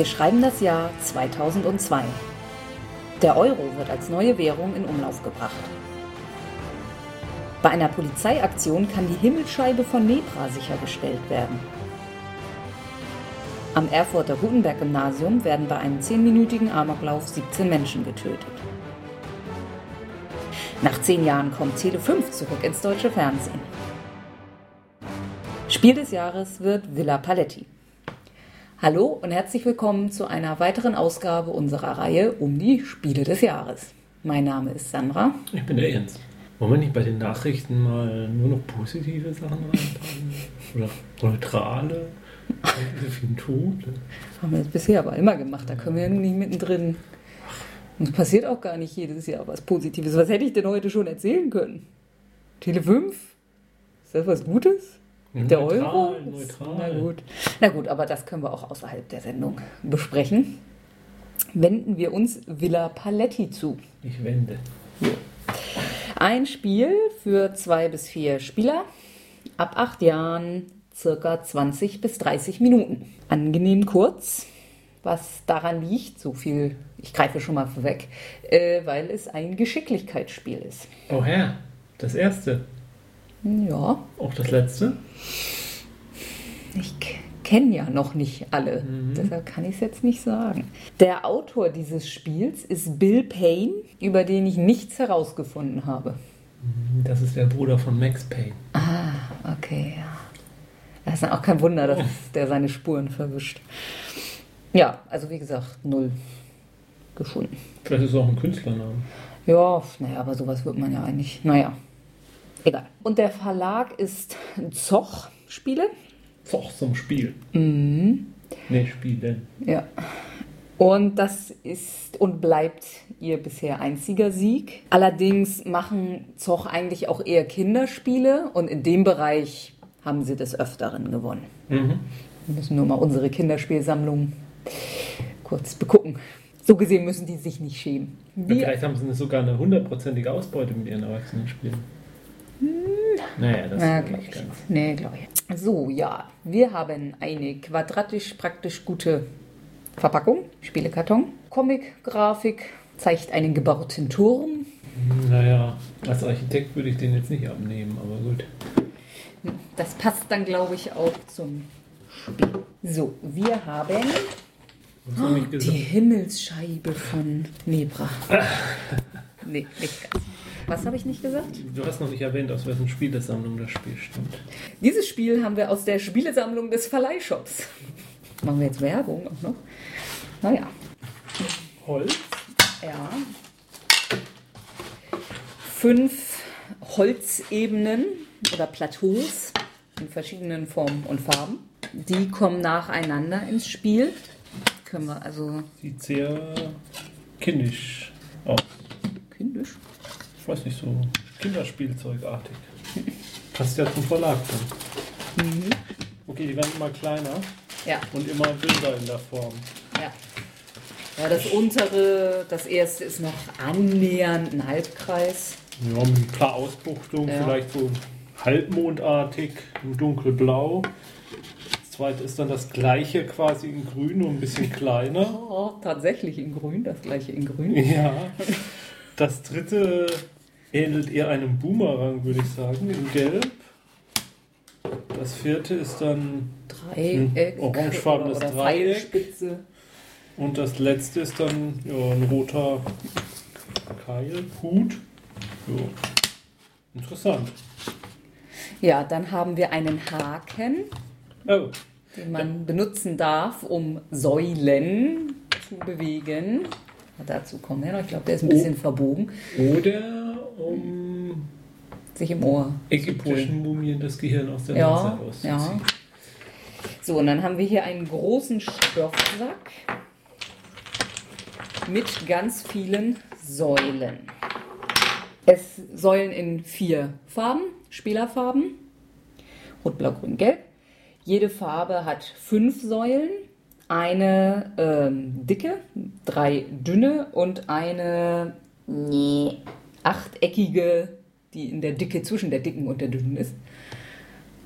Wir schreiben das Jahr 2002. Der Euro wird als neue Währung in Umlauf gebracht. Bei einer Polizeiaktion kann die Himmelsscheibe von Nebra sichergestellt werden. Am Erfurter Gutenberg-Gymnasium werden bei einem zehnminütigen Amoklauf 17 Menschen getötet. Nach zehn Jahren kommt Tele 5 zurück ins deutsche Fernsehen. Spiel des Jahres wird Villa Paletti. Hallo und herzlich willkommen zu einer weiteren Ausgabe unserer Reihe um die Spiele des Jahres. Mein Name ist Sandra. Ich bin der Jens. Wollen wir nicht bei den Nachrichten mal nur noch positive Sachen reinpacken? Oder neutrale? So viel Tote. Haben wir das bisher aber immer gemacht, da können wir nicht mittendrin. Es passiert auch gar nicht jedes Jahr was Positives. Was hätte ich denn heute schon erzählen können? Tele 5? Ist das was Gutes? Der neutral, Euro? Neutral. Na gut. Na gut, aber das können wir auch außerhalb der Sendung besprechen. Wenden wir uns Villa Paletti zu. Ich wende. Ein Spiel für zwei bis vier Spieler ab acht Jahren, circa 20 bis 30 Minuten. Angenehm kurz, was daran liegt, so viel, ich greife schon mal vorweg, äh, weil es ein Geschicklichkeitsspiel ist. Oh Herr, das erste. Ja, Auch das letzte. ich kenne ja noch nicht alle, deshalb kann ich es jetzt nicht sagen. Der Autor dieses Spiels ist Bill Payne, über den ich nichts herausgefunden habe. Das ist der Bruder von Max Payne. Ah, okay, ja. Das ist auch kein Wunder, dass der seine Spuren verwischt. Ja, also wie gesagt, null gefunden. Vielleicht ist es auch ein Künstlername. Ja, naja, aber sowas wird man ja eigentlich. Naja, egal. Und der Verlag ist Zoch Spiele. Zoch zum Spiel. Mhm. Ne, Spielen. Ja. Und das ist und bleibt ihr bisher einziger Sieg. Allerdings machen Zoch eigentlich auch eher Kinderspiele und in dem Bereich haben sie des Öfteren gewonnen. Mhm. Wir müssen nur mal unsere Kinderspielsammlung kurz begucken. So gesehen müssen die sich nicht schämen. Wir, Vielleicht haben sie sogar eine hundertprozentige Ausbeute mit ihren Erwachsenenspielen. Naja, das na, ist glaub nicht ich. ganz. Nee, glaube ich. So, ja. Wir haben eine quadratisch praktisch gute Verpackung, Spielekarton. Comic-Grafik zeigt einen gebauten Turm. Naja, als Architekt würde ich den jetzt nicht abnehmen, aber gut. Das passt dann, glaube ich, auch zum Spiel. So, wir haben ich die? Himmelsscheibe von Nebra. nee, nicht ganz. Was habe ich nicht gesagt? Du hast noch nicht erwähnt, aus wessen Spielesammlung das Spiel stammt. Dieses Spiel haben wir aus der Spielesammlung des Verleihshops. Machen wir jetzt Werbung auch noch? Naja, Holz? ja. Fünf Holzebenen oder Plateaus in verschiedenen Formen und Farben. Die kommen nacheinander ins Spiel. Können wir also Sieht sehr kindisch weiß nicht, so Kinderspielzeugartig. Passt ja zum Verlag dann. Okay, die werden immer kleiner Ja, und immer dünner in der Form. ja. Ja, das untere, das erste ist noch annähernd ein Halbkreis. Ja, mit ein paar Ausbuchtungen, Ja. vielleicht so halbmondartig, im dunkelblau. Das zweite ist dann das gleiche quasi in grün, nur ein bisschen kleiner. Oh, tatsächlich in grün, das gleiche in grün. Ja. Das dritte ähnelt eher einem Boomerang, würde ich sagen, in gelb. Das vierte ist dann Dreieck. Orangefarbenes oder, oder Dreieck. Pfeilspitze. Und das letzte ist dann ja, ein roter Keil, Hut. Ja. Interessant. Ja, dann haben wir einen Haken, Oh, den man benutzen darf, um Säulen zu bewegen. Dazu kommen wir noch. Ich glaube, der ist ein Oh. bisschen verbogen. oder um Sich im Ohr. ägyptischen Mumien das Gehirn aus der Ja, Nase ja. auszuziehen. So, und dann haben wir hier einen großen Stoffsack mit ganz vielen Säulen. Es Säulen in vier Farben, Spielerfarben. Rot, Blau, Grün, Gelb. Jede Farbe hat fünf Säulen. Eine ähm, dicke, drei dünne und eine nee, achteckige, die in der Dicke zwischen der dicken und der dünnen ist.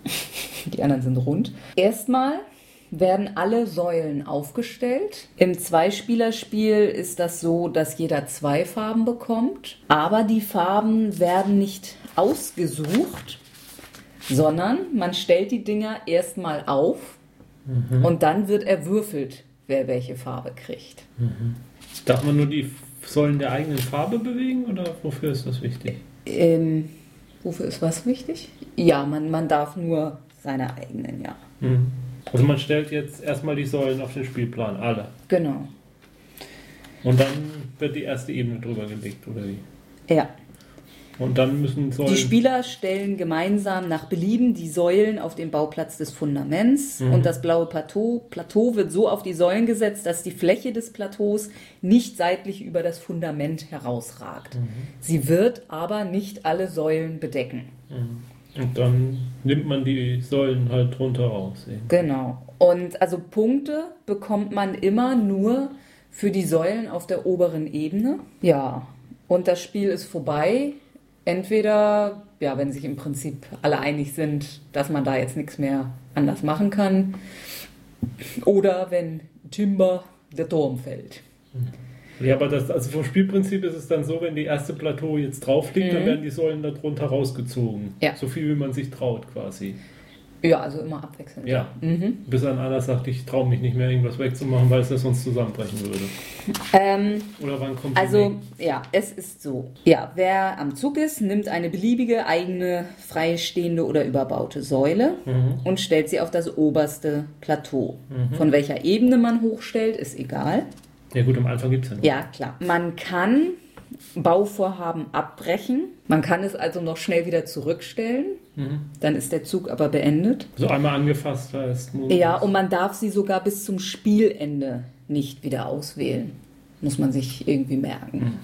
Die anderen sind rund. Erstmal werden alle Säulen aufgestellt. Im Zweispielerspiel ist das so, dass jeder zwei Farben bekommt, aber die Farben werden nicht ausgesucht, sondern man stellt die Dinger erstmal auf und dann wird erwürfelt, wer welche Farbe kriegt. Darf man nur die Säulen der eigenen Farbe bewegen oder wofür ist das wichtig? Ähm, wofür ist was wichtig? Ja, man, man darf nur seine eigenen, ja. Mhm. Also man stellt jetzt erstmal die Säulen auf den Spielplan, alle. Genau. Und dann wird die erste Ebene drüber gelegt, oder wie? Ja. Und dann müssen Säulen. Die Spieler stellen gemeinsam nach Belieben die Säulen auf den Bauplatz des Fundaments Mhm. und das blaue Plateau, Plateau wird so auf die Säulen gesetzt, dass die Fläche des Plateaus nicht seitlich über das Fundament herausragt. Mhm. Sie wird aber nicht alle Säulen bedecken. Und dann nimmt man die Säulen halt drunter raus. eben. Genau. Und also Punkte bekommt man immer nur für die Säulen auf der oberen Ebene. Ja. Und das Spiel ist vorbei. Entweder, ja, wenn sich im Prinzip alle einig sind, dass man da jetzt nichts mehr anders machen kann. Oder wenn Timber der Turm fällt. Ja, aber das, also vom Spielprinzip ist es dann so, wenn die erste Plateau jetzt drauf liegt, dann Mhm. werden die Säulen da drunter rausgezogen. Ja. So viel, wie man sich traut, quasi. Ja, also immer abwechselnd. Ja. Mhm. Bis ein einer sagt, ich traue mich nicht mehr, irgendwas wegzumachen, weil es das sonst zusammenbrechen würde. Ähm, Oder wann kommt Also, ja, es ist so. Ja, wer am Zug ist, nimmt eine beliebige eigene freistehende oder überbaute Säule Mhm. und stellt sie auf das oberste Plateau. Mhm. Von welcher Ebene man hochstellt, ist egal. Ja gut, am Anfang gibt es ja noch. Ja, klar. Man kann Bauvorhaben abbrechen. Man kann es also noch schnell wieder zurückstellen. Mhm. Dann ist der Zug aber beendet. So einmal angefasst heißt. Ja, und man darf sie sogar bis zum Spielende nicht wieder auswählen. Muss man sich irgendwie merken.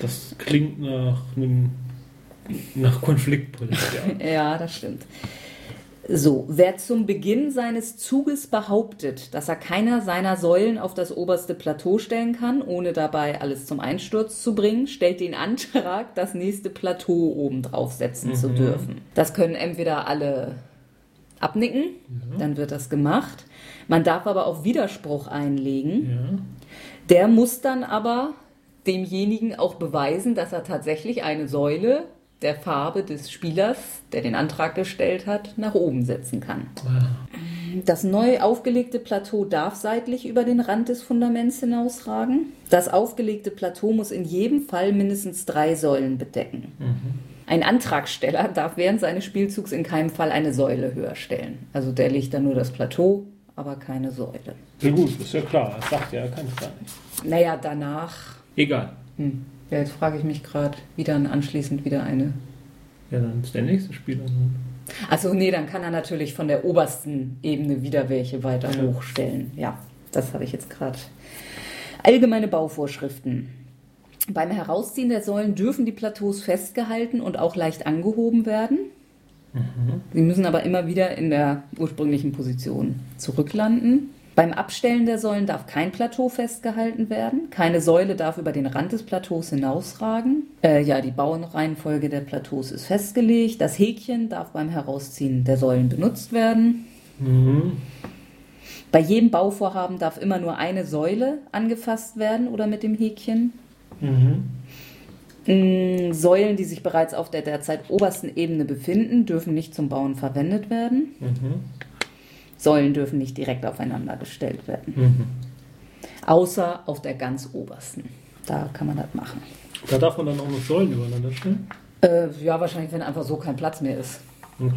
Das klingt nach einem nach Konfliktpotenzial. Ja, das stimmt. So, wer zum Beginn seines Zuges behauptet, dass er keiner seiner Säulen auf das oberste Plateau stellen kann, ohne dabei alles zum Einsturz zu bringen, stellt den Antrag, das nächste Plateau oben drauf setzen zu Mhm. dürfen. Das können entweder alle abnicken, dann wird das gemacht. Man darf aber auch Widerspruch einlegen. ja. Der muss dann aber demjenigen auch beweisen, dass er tatsächlich eine Säule der Farbe des Spielers, der den Antrag gestellt hat, nach oben setzen kann. Das neu aufgelegte Plateau darf seitlich über den Rand des Fundaments hinausragen. Das aufgelegte Plateau muss in jedem Fall mindestens drei Säulen bedecken. Ein Antragsteller darf während seines Spielzugs in keinem Fall eine Säule höher stellen. Also der legt dann nur das Plateau, aber keine Säule. ja gut, ist ja klar. Das sagt ja, er kann es gar nicht. Naja, danach Egal. Hm. Ja, jetzt frage ich mich gerade, wie dann anschließend wieder eine. Ja, dann ist der nächste Spieler. Achso, nee, dann kann er natürlich von der obersten Ebene wieder welche weiter Ja. hochstellen. Ja, das habe ich jetzt gerade. Allgemeine Bauvorschriften. Beim Herausziehen der Säulen dürfen die Plateaus festgehalten und auch leicht angehoben werden. Sie müssen aber immer wieder in der ursprünglichen Position zurücklanden. Beim Abstellen der Säulen darf kein Plateau festgehalten werden. Keine Säule darf über den Rand des Plateaus hinausragen. Äh, ja, die Baureihenfolge der Plateaus ist festgelegt. Das Häkchen darf beim Herausziehen der Säulen benutzt werden. Mhm. Bei jedem Bauvorhaben darf immer nur eine Säule angefasst werden oder mit dem Häkchen. Mhm. Mm, Säulen, die sich bereits auf der derzeit obersten Ebene befinden, dürfen nicht zum Bauen verwendet werden. Mhm. Säulen dürfen nicht direkt aufeinander gestellt werden. Mhm. Außer auf der ganz obersten. Da kann man das machen. Da darf man dann auch noch Säulen übereinander stellen. Äh, ja, wahrscheinlich, wenn einfach so kein Platz mehr ist. Mhm.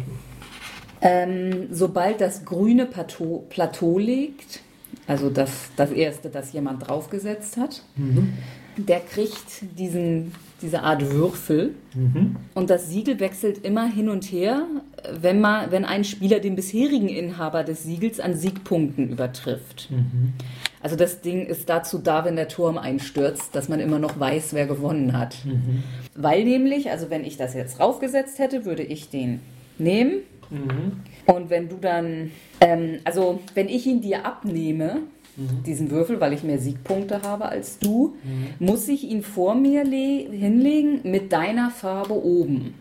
Ähm, sobald das grüne Plateau, Plateau liegt, also das, das erste, das jemand draufgesetzt hat, Mhm. Der kriegt diesen, diese Art Würfel. Mhm. Und das Siegel wechselt immer hin und her, wenn, man, wenn ein Spieler den bisherigen Inhaber des Siegels an Siegpunkten übertrifft. Mhm. Also das Ding ist dazu da, wenn der Turm einstürzt, dass man immer noch weiß, wer gewonnen hat. Mhm. Weil nämlich, also wenn ich das jetzt raufgesetzt hätte, würde ich den nehmen. Mhm. Und wenn du dann, ähm, also wenn ich ihn dir abnehme, diesen Würfel, weil ich mehr Siegpunkte habe als du, muss ich ihn vor mir le- hinlegen mit deiner Farbe oben.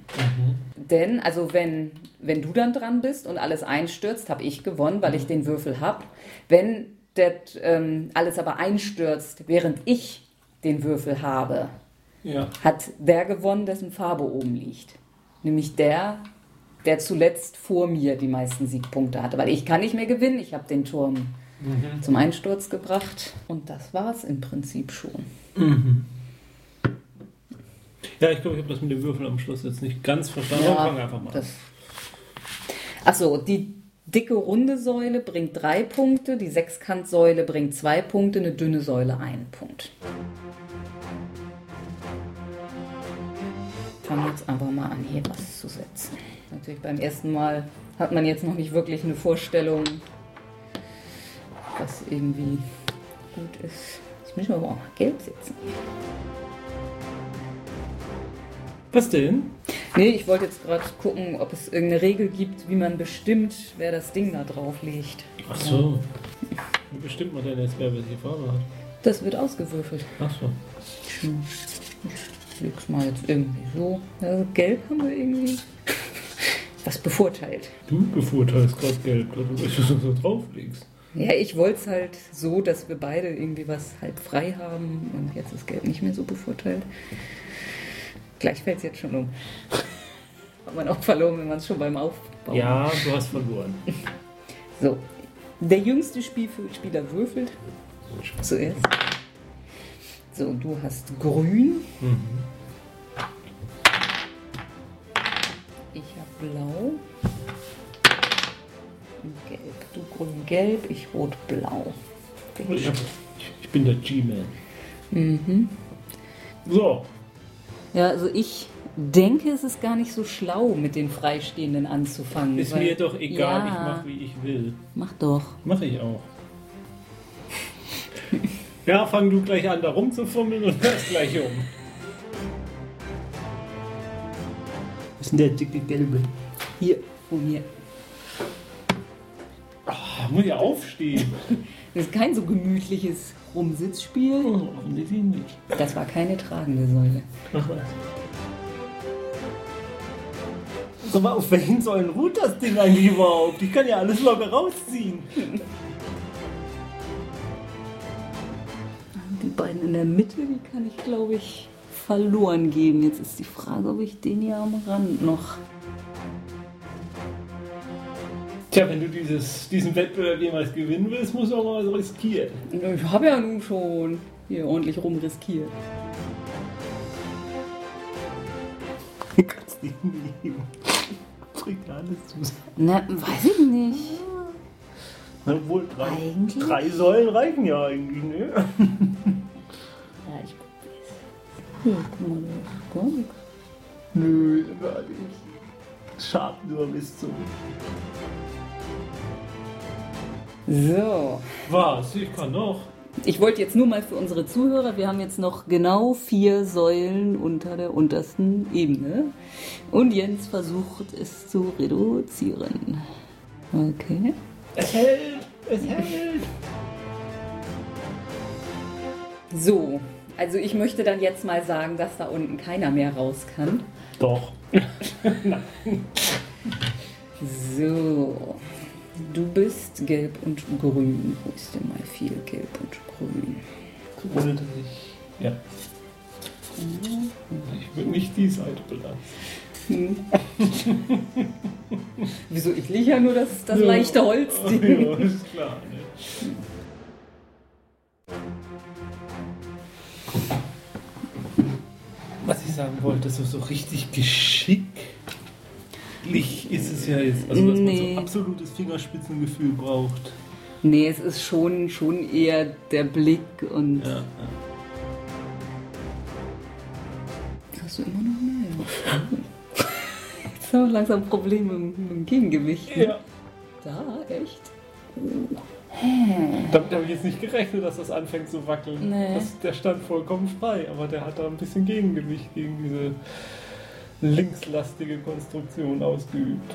Denn, also wenn, wenn du dann dran bist und alles einstürzt, habe ich gewonnen, weil ich den Würfel habe. Wenn das, ähm, alles aber einstürzt, während ich den Würfel habe, Ja. hat der gewonnen, dessen Farbe oben liegt. Nämlich der, der zuletzt vor mir die meisten Siegpunkte hatte. Weil ich kann nicht mehr gewinnen, ich habe den Turm zum Einsturz gebracht. Und das war es im Prinzip schon. Ja, ich glaube, ich habe das mit dem Würfel am Schluss jetzt nicht ganz verstanden. aber fang einfach mal. Achso, die dicke runde Säule bringt drei Punkte, die Sechskantsäule bringt zwei Punkte, eine dünne Säule einen Punkt. Fangen jetzt einfach mal an, hier was zu setzen. Natürlich beim ersten Mal hat man jetzt noch nicht wirklich eine Vorstellung, was irgendwie gut ist. Jetzt müssen wir aber auch mal gelb setzen. Was denn? Nee, ich wollte jetzt gerade gucken, ob es irgendeine Regel gibt, wie man bestimmt, wer das Ding da drauf legt. Ach so. Wie bestimmt man denn jetzt, wer welche Farbe hat? Das wird ausgewürfelt. Ach so. Ich leg's mal jetzt irgendwie so. Also gelb haben wir irgendwie. Was bevorteilt. Du bevorteilst gerade gelb, da du so drauflegst. Ja, ich wollte es halt so, dass wir beide irgendwie was halb frei haben und jetzt ist gelb nicht mehr so bevorteilt. Gleich fällt es jetzt schon um. Hat man auch verloren, wenn man es schon beim Aufbauen Ja, du hast verloren. So, der jüngste Spiel Spieler würfelt zuerst. So, du hast grün. Mhm. Ich habe blau. Du grün-gelb, ich rot-blau. Ich, ich bin der G-Man. Mhm. So. Ja, also ich denke, es ist gar nicht so schlau, mit den Freistehenden anzufangen. Ist weil- mir doch egal, Ja, ich mache wie ich will. Mach doch. Mache ich auch. Ja, fang du gleich an, da rumzufummeln und hörst gleich um. Was ist denn der dicke Gelbe? Hier, von mir. Muss ja aufstehen. Das ist kein so gemütliches Rumsitzspiel. Oh, offensichtlich nicht. Das war keine tragende Säule. Ach was. Sag mal, auf welchen Säulen ruht das Ding eigentlich überhaupt? Ich kann ja alles locker rausziehen. Die beiden in der Mitte, die kann ich, glaube ich, verloren geben. Jetzt ist die Frage, ob ich den hier am Rand noch. Tja, wenn du dieses, diesen Wettbewerb jemals gewinnen willst, musst du auch mal was riskieren. Ich habe ja nun schon hier ordentlich rumriskiert. Du kannst nicht nehmen. Bringt alles zusammen. Na, weiß ich nicht. Na wohl, drei, Eigentlich? drei Säulen reichen ja eigentlich, ne? Ja, ich probier's. Hier, guck mal, da ist gar nichts. Nö, gar nicht. Schade nur bis zum. So. Was? Ich kann noch. Ich wollte jetzt nur mal für unsere Zuhörer, wir haben jetzt noch genau vier Säulen unter der untersten Ebene. Und Jens versucht es zu reduzieren. Okay. Es hält! Es hält! So, also ich möchte dann jetzt mal sagen, dass da unten keiner mehr raus kann. Doch. So, du bist gelb und grün. Wo ist denn mal viel gelb und grün? Ohne dass ich. Ja. Ich würde nicht die Seite belasten. Wieso? Ich liege ja nur das, das Ja. leichte Holzding. Ja, ist klar, ne? Was ich sagen wollte, so, so richtig geschicklich ist es ja jetzt. Also, dass man Nee. so absolutes Fingerspitzengefühl braucht. Nee, es ist schon, schon eher der Blick und. Ja, ja. Hast du immer noch mehr? Jetzt haben wir langsam Probleme mit, mit dem Gegengewicht. Ne? ja. Da, echt? Damit habe ich jetzt nicht gerechnet, dass das anfängt zu wackeln. Nee. Das, der stand vollkommen frei, aber der hat da ein bisschen Gegengewicht gegen diese linkslastige Konstruktion ausgeübt.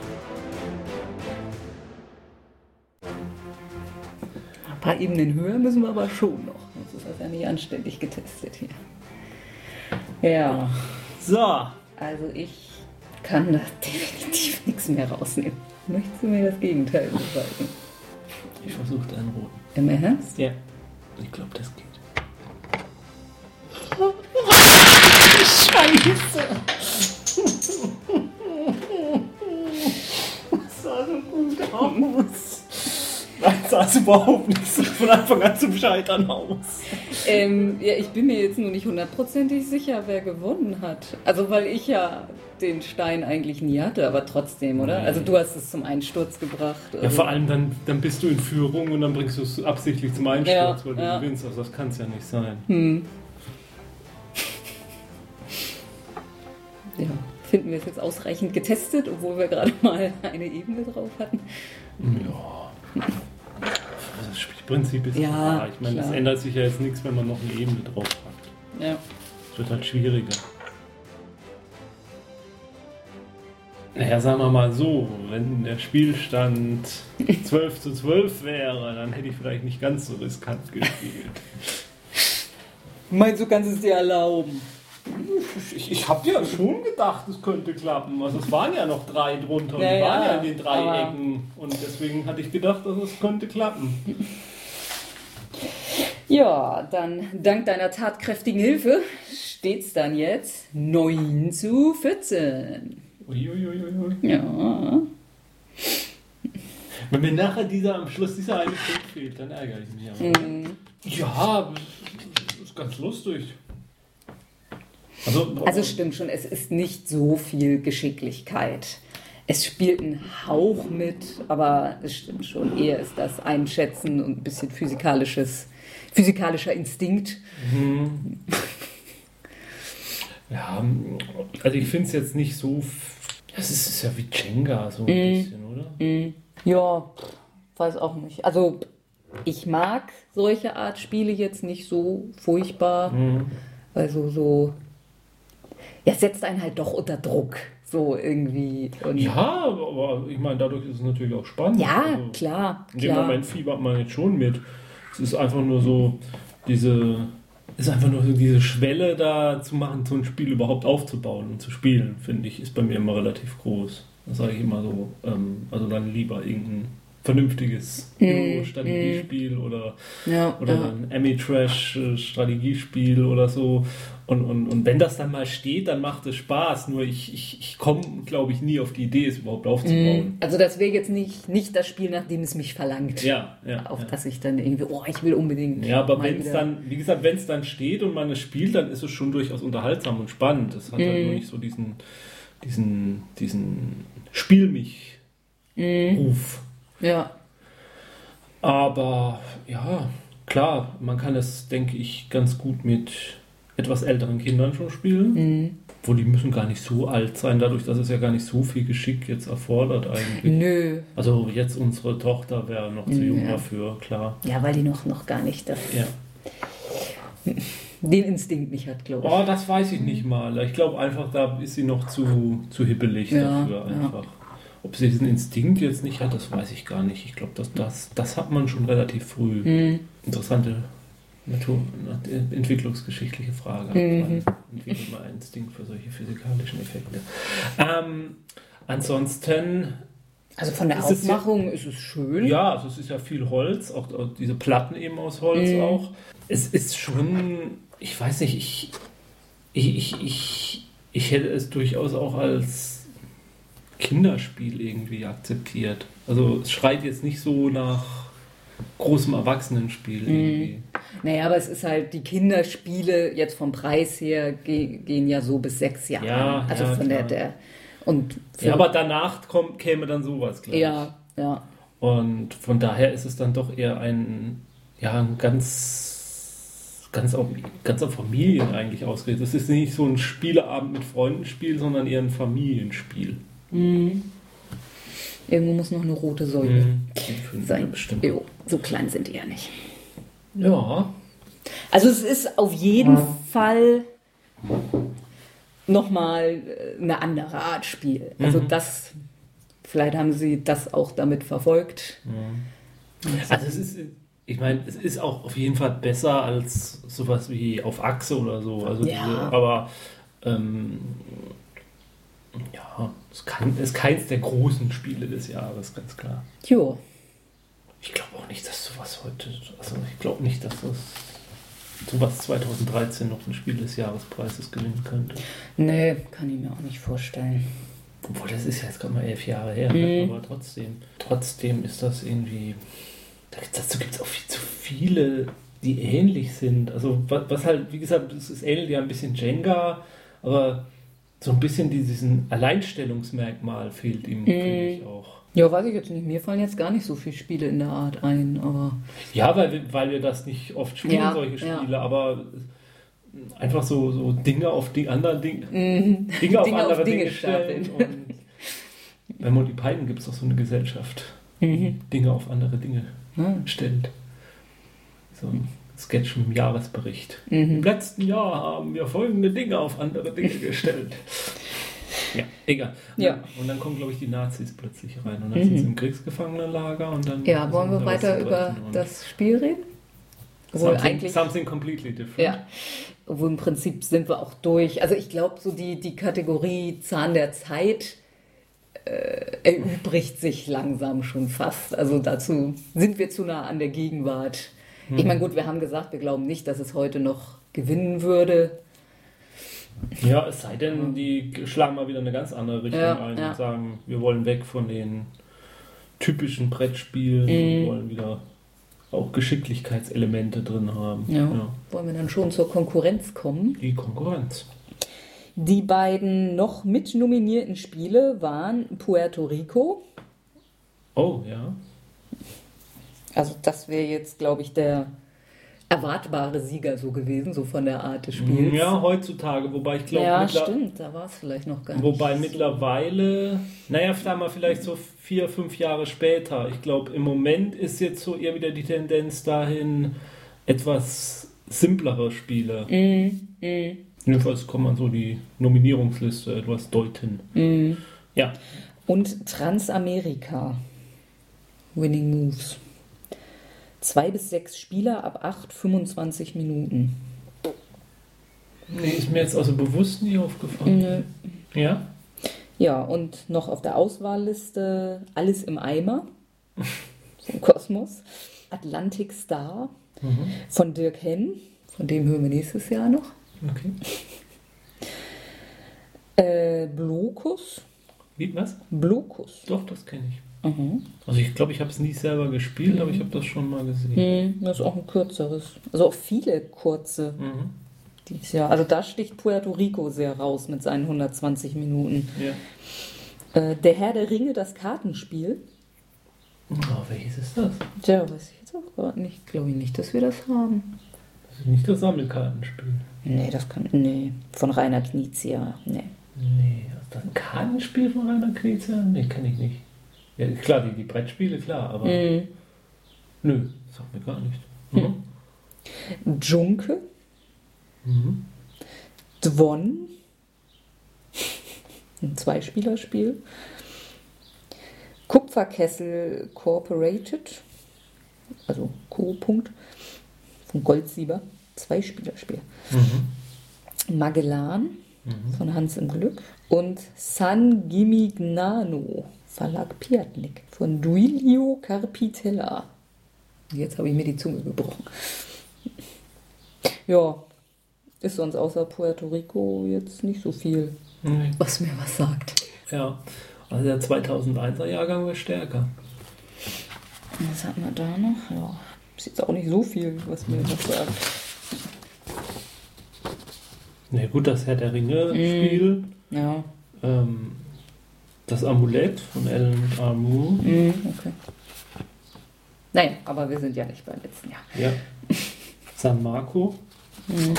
paar Ebenen höher müssen wir aber schon noch. Sonst ist das ja nicht anständig getestet hier. Ja, So. also ich kann da definitiv nichts mehr rausnehmen. Möchtest du mir das Gegenteil beweisen? Ich versuche deinen roten. Im Ernst? Ja. Ich glaube, das geht. Scheiße! Sah so gut aus. Nein, sah es überhaupt nicht so von Anfang an zum Scheitern aus. Ähm, ja, ich bin mir jetzt nur nicht hundertprozentig sicher, wer gewonnen hat. Also, weil ich ja den Stein eigentlich nie hatte, aber trotzdem, oder? Nee. Also, du hast es zum Einsturz gebracht. Ja, also- vor allem dann, dann bist du in Führung und dann bringst du es absichtlich zum Einsturz, Ja, weil du ja. gewinnst. Also das kann es ja nicht sein. Hm. Finden wir es jetzt ausreichend getestet, obwohl wir gerade mal eine Ebene drauf hatten. Ja. Das Spielprinzip ist Ja, klar. Ich meine, es ändert sich ja jetzt nichts, wenn man noch eine Ebene drauf packt. Ja. Es wird halt schwieriger. Naja, sagen wir mal so, wenn der Spielstand 12 zu 12 wäre, dann hätte ich vielleicht nicht ganz so riskant gespielt. Meinst du, kannst es dir erlauben? Ich, ich habe ja schon gedacht, es könnte klappen. Also es waren ja noch drei drunter und Ja, die waren ja, ja in den drei Ecken. Und deswegen hatte ich gedacht, dass es könnte klappen. Ja, dann dank deiner tatkräftigen Hilfe steht's dann jetzt 9 zu 14. Uiuiuiui. Ja. Wenn mir nachher dieser am Schluss dieser eine Punkt fehlt, dann ärgere ich mich aber. Mhm. Ja, das ist ganz lustig. Also, Also stimmt schon, es ist nicht so viel Geschicklichkeit. Es spielt ein Hauch mit, aber es stimmt schon, eher ist das Einschätzen und ein bisschen physikalisches, physikalischer Instinkt. ja, also ich finde es jetzt nicht so. Das ist, ist ja wie Jenga, so ein Mhm. bisschen, oder? Ja, pff, weiß auch nicht. Also ich mag solche Art Spiele jetzt nicht so furchtbar. Also so, ja, es setzt einen halt doch unter Druck. So irgendwie. Und Ja, aber ich meine, dadurch ist es natürlich auch spannend. Ja, Also, klar, In dem klar. Moment fiebert man jetzt schon mit. Es ist einfach nur so, diese. ist einfach nur so diese Schwelle da zu machen, so ein Spiel überhaupt aufzubauen und zu spielen, finde ich, ist bei mir immer relativ groß. Das sage ich immer so. Ähm, also dann lieber irgendein vernünftiges Euro-Strategiespiel oder, ja, oder ja. ein Amitrash-Strategiespiel oder so. Und, und, und wenn das dann mal steht, dann macht es Spaß. Nur ich, ich, ich komme, glaube ich, nie auf die Idee, es überhaupt aufzubauen. Also das wäre jetzt nicht, nicht das Spiel, nach dem es mich verlangt. Ja, ja. Auf ja. das ich dann irgendwie, oh, ich will unbedingt. Ja, aber wenn es dann, wie gesagt, wenn es dann steht und man es spielt, dann ist es schon durchaus unterhaltsam und spannend. Es hat halt nur nicht so diesen, diesen, diesen Spiel mich Ruf. Ja, Aber ja, klar, man kann es, denke ich, ganz gut mit etwas älteren Kindern schon spielen. Wo die müssen gar nicht so alt sein, dadurch, dass es ja gar nicht so viel Geschick jetzt erfordert eigentlich. nö. Also jetzt unsere Tochter wäre noch zu jung Ja. dafür, klar. Ja, weil die noch, noch gar nicht das, Ja. den Instinkt nicht hat, glaube ich. Oh, das weiß ich nicht mal. Ich glaube einfach, da ist sie noch zu, zu hibbelig Ja, dafür ja. einfach. Ob sie diesen Instinkt jetzt nicht hat, das weiß ich gar nicht. Ich glaube, das, das, das hat man schon relativ früh. Hm. Interessante Natur, entwicklungsgeschichtliche Frage. Mhm. Wann entwickelt man einen Instinkt für solche physikalischen Effekte? Ähm, ansonsten, Also von der Ist es ja- Aufmachung ist es schön. ja, also es ist ja viel Holz, auch, auch diese Platten eben aus Holz Mhm. auch. Es ist schon, ich weiß nicht, ich, ich, ich, ich, ich hätte es durchaus auch als Kinderspiel irgendwie akzeptiert. Also es schreit jetzt nicht so nach großem Erwachsenenspiel Mhm. irgendwie. Naja, aber es ist halt, die Kinderspiele jetzt vom Preis her ge gehen ja so bis sechs Jahre. Ja, also ja, von der, klar. der und für, Ja, aber danach kommt, käme dann sowas, glaube ich. ja, ja. Und von daher ist es dann doch eher ein, ja, ein ganz, ganz auf, ganz auf Familien eigentlich ausgerichtet. Es ist nicht so ein Spieleabend mit Freunden-Spiel, sondern eher ein Familienspiel. Irgendwo muss noch eine rote Säule finden sein. bestimmt. Jo, so klein sind die ja nicht. Ja, Also es ist auf jeden Fall nochmal eine andere Art Spiel. Also Mhm. das, vielleicht haben sie das auch damit verfolgt. also es ist, ich meine, es ist auch auf jeden Fall besser als sowas wie auf Achse oder so. Also Ja. diese, aber ähm, ja, es kann, ist keins der großen Spiele des Jahres, ganz klar. Jo. Ich glaube auch nicht, dass sowas heute, also ich glaube nicht, dass das sowas 2013 noch ein Spiel des Jahrespreises gewinnen könnte. Nee, kann ich mir auch nicht vorstellen. Obwohl, das ist ja jetzt gerade mal elf Jahre her? Mhm. aber trotzdem, trotzdem ist das irgendwie, dazu gibt es auch viel zu viele, die ähnlich sind. Also was, was halt, wie gesagt, es ist ähnlich ja ein bisschen Jenga, aber so ein bisschen diesen Alleinstellungsmerkmal fehlt ihm, finde ich auch. Ja, weiß ich jetzt nicht. Mir fallen jetzt gar nicht so viele Spiele in der Art ein, aber Ja, weil wir, weil wir das nicht oft spielen, Ja, solche ja. Spiele, aber einfach so, so Dinge auf die anderen Dinge, Dinge auf Mhm. Dinge auf andere Dinge Dinge stellen. stapeln. Und bei Monty Python gibt es auch so eine Gesellschaft, Mhm. die Dinge auf andere Dinge Ah. stellt. So Sketch im Jahresbericht. Mhm. Im letzten Jahr haben wir folgende Dinge auf andere Dinge gestellt. ja, egal. Ja. Und dann kommen, glaube ich, die Nazis plötzlich rein. Und dann Mhm. sind sie im Kriegsgefangenenlager und dann. Ja, wollen wir weiter über das Spiel reden? Obwohl Something, eigentlich, something completely different. ja, obwohl im Prinzip sind wir auch durch. Also ich glaube, so die, die Kategorie Zahn der Zeit äh, erübrigt sich langsam schon fast. Also dazu sind wir zu nah an der Gegenwart. Ich meine, gut, wir haben gesagt, wir glauben nicht, dass es heute noch gewinnen würde. Ja, es sei denn, die schlagen mal wieder eine ganz andere Richtung Ja, ein ja. und sagen, wir wollen weg von den typischen Brettspielen Mhm. wir wollen wieder auch Geschicklichkeitselemente drin haben. Ja. Wollen wir dann schon zur Konkurrenz kommen? Die Konkurrenz. Die beiden noch mit nominierten Spiele waren Puerto Rico. Oh, ja. Also das wäre jetzt, glaube ich, der erwartbare Sieger so gewesen, so von der Art des Spiels. Ja, heutzutage, wobei ich glaube, ja stimmt, da war es vielleicht noch gar nicht. wobei mittlerweile, naja, sagen wir vielleicht so vier, fünf Jahre später. Ich glaube, im Moment ist jetzt so eher wieder die Tendenz dahin, etwas simplere Spiele. Mm, mm, Jedenfalls kann man so die Nominierungsliste etwas deuten. mm. Ja. Und Transamerika. Winning Moves. Zwei bis sechs Spieler ab 8, 25 Minuten. Nee, ist mir jetzt also bewusst nie aufgefallen. Nö. Ja? Ja, und noch auf der Auswahlliste Alles im Eimer. So ein Kosmos. Atlantic Star Mhm. von Dirk Henn. Von dem hören wir nächstes Jahr noch. Okay. Äh, Blokus. Wie, was? Blokus. Doch, das kenne ich. Mhm. Also ich glaube, ich habe es nie selber gespielt, aber ich habe das schon mal gesehen. Hm, das ist auch ein kürzeres. Also auch viele kurze Mhm. dieses Jahr. Also da sticht Puerto Rico sehr raus mit seinen 120 Minuten. Ja. Äh, der Herr der Ringe, das Kartenspiel. Oh, welches ist das? Tja, weiß ich jetzt auch gerade nicht. Glaube ich nicht, dass wir das haben. Das ist nicht das Sammelkartenspiel. Nee, das kann. Nee, von Rainer Knizia. Nee. Nee, ist das ein Kartenspiel von Rainer Knizia? Nee, kenne ich nicht. Ja, klar, die, die Brettspiele, klar, aber Mhm. nö, sagt mir gar nicht. Mhm. Junke, Mhm. Dwon. Ein Zweispielerspiel. Kupferkessel Corporated. Also Co-Punkt. Von Goldsieber. Zweispielerspiel. Mhm. Magellan Mhm. von Hans im Glück. Und San Gimignano, Verlag Piatnik, von Duilio Carpitella. Jetzt habe ich mir die Zunge gebrochen. Ja, ist sonst außer Puerto Rico jetzt nicht so viel, Nee. was mir was sagt. Ja, also der 2001er Jahrgang war stärker. Was hatten wir da noch? Ja, ist jetzt auch nicht so viel, was mir was sagt. Na gut, das Herr der Ringe-Spiel, Ja, ähm, das Amulett von Alan R. Moore. mhm, okay. Nein, aber wir sind ja nicht beim letzten Jahr. Ja. San Marco. Mhm.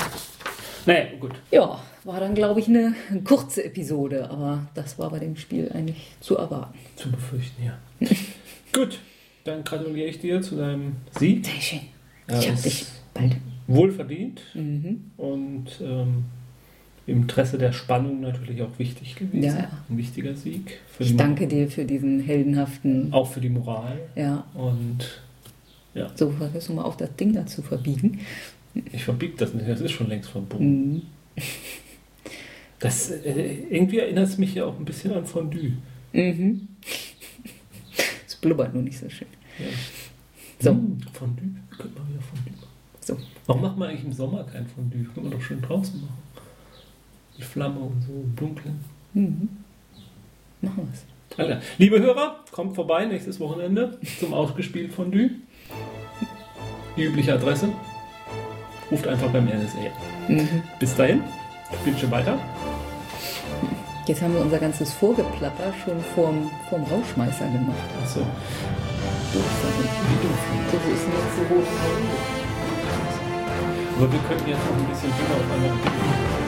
Naja, gut. Ja, war dann, glaube ich, eine kurze Episode, aber das war bei dem Spiel eigentlich zu erwarten. Zu befürchten, ja. gut, dann gratuliere ich dir zu deinem Sieg. Sehr schön. Ich hab ist dich bald. Wohlverdient Mhm. und ähm, im Interesse der Spannung natürlich auch wichtig gewesen. Ja, ja. Ein wichtiger Sieg. Für Ich danke dir für diesen heldenhaften. Auch für die Moral. Ja, Und Ja. So, versuch mal auf das Ding da zu verbiegen. Ich verbieg das nicht, das ist schon längst verboten. Mhm. Das, äh, irgendwie erinnert es mich ja auch ein bisschen an Fondue. Mhm. Es blubbert nur nicht so schön. Ja. So. Hm, Fondue, könnte man wieder Fondue machen. So. Warum macht man eigentlich im Sommer kein Fondue? Können wir doch schön draußen machen. Mit Flamme und so, im Dunkeln. Mhm. Machen wir es. Alter. Liebe Hörer, kommt vorbei nächstes Wochenende zum Ausgespielt Fondue. Die übliche Adresse. Ruft einfach beim NSA. Mhm. Bis dahin, spielt schon weiter. Jetzt haben wir unser ganzes Vorgeplapper schon vorm, vorm Rauschmeißer gemacht. Achso, wie doof. So, wo ist die rote Runde? Aber wir könnten jetzt noch ein bisschen Dünger auf einmal